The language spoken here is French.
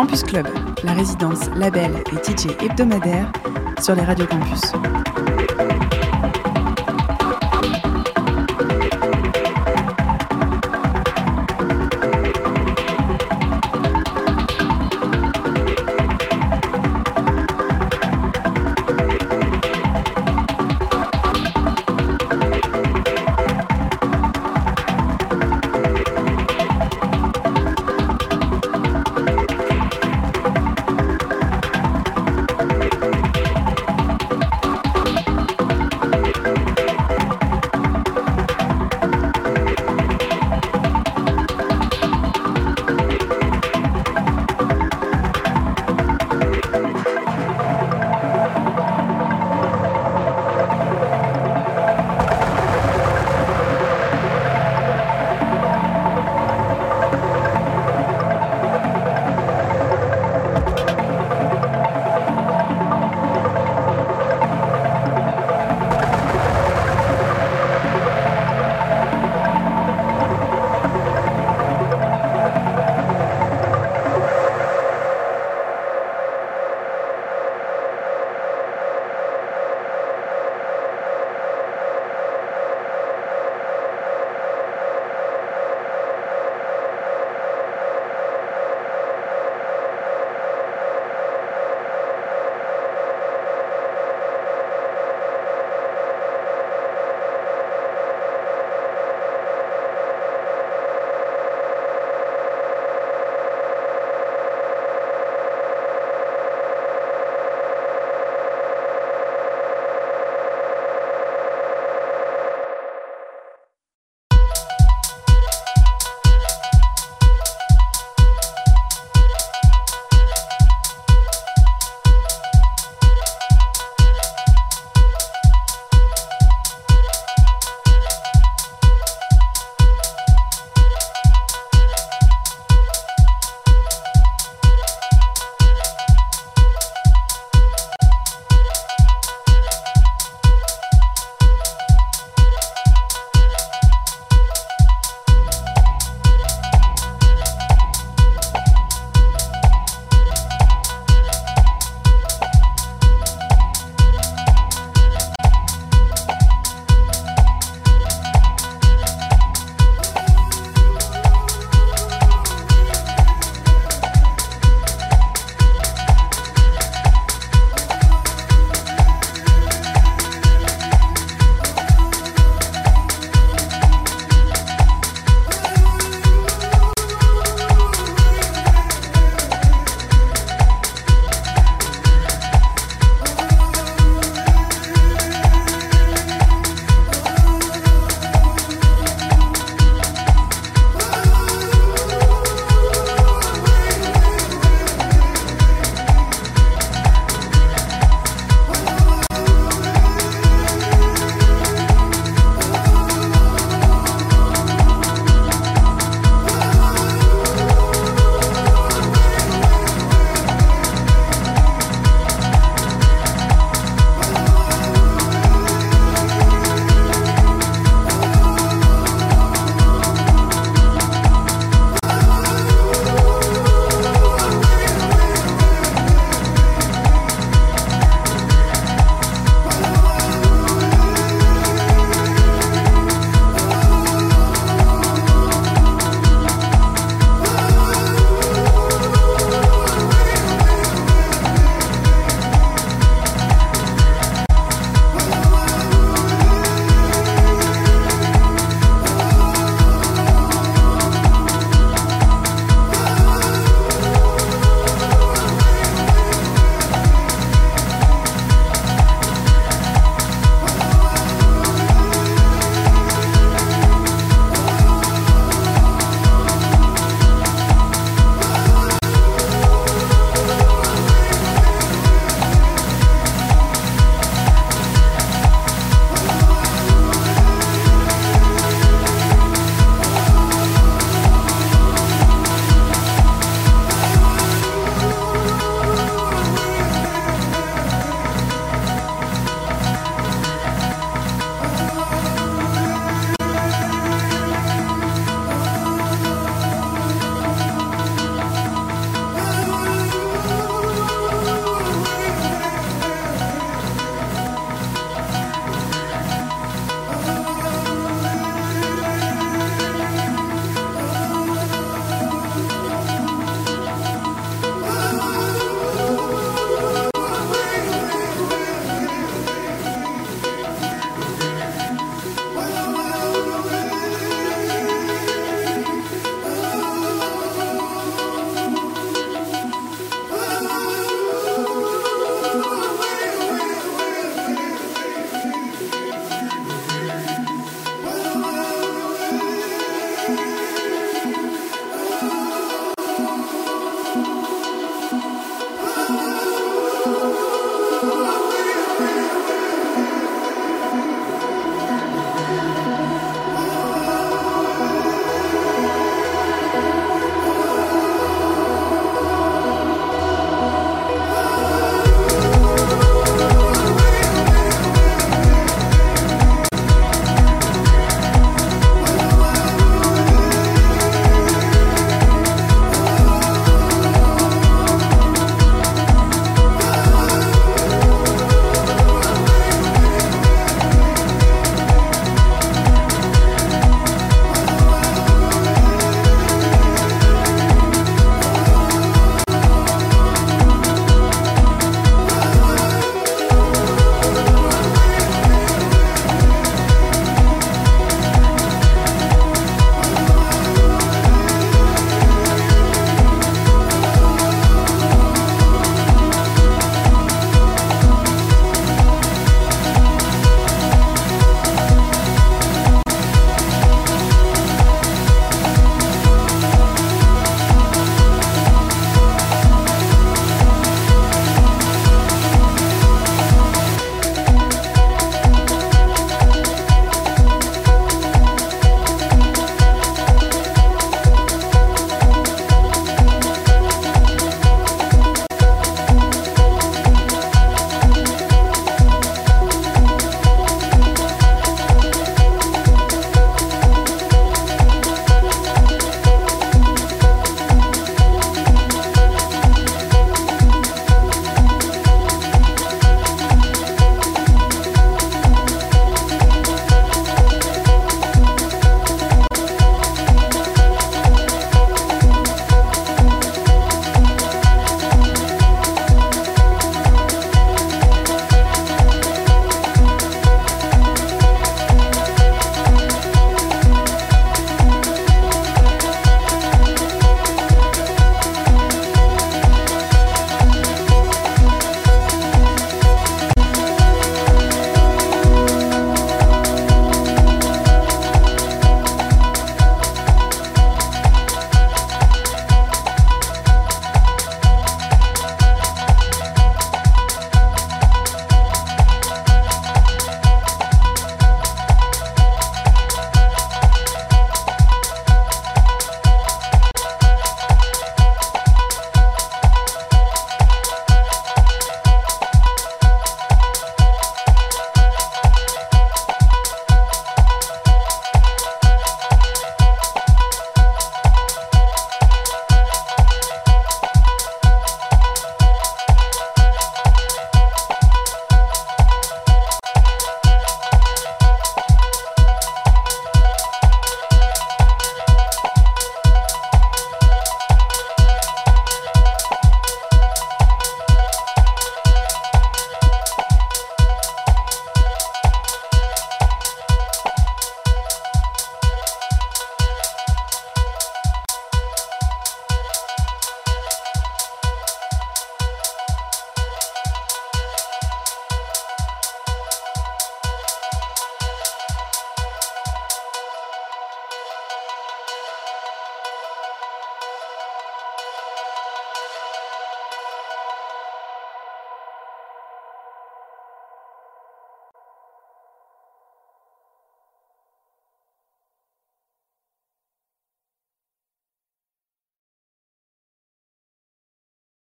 Campus Club, la résidence, label et DJ hebdomadaire sur les radios campus.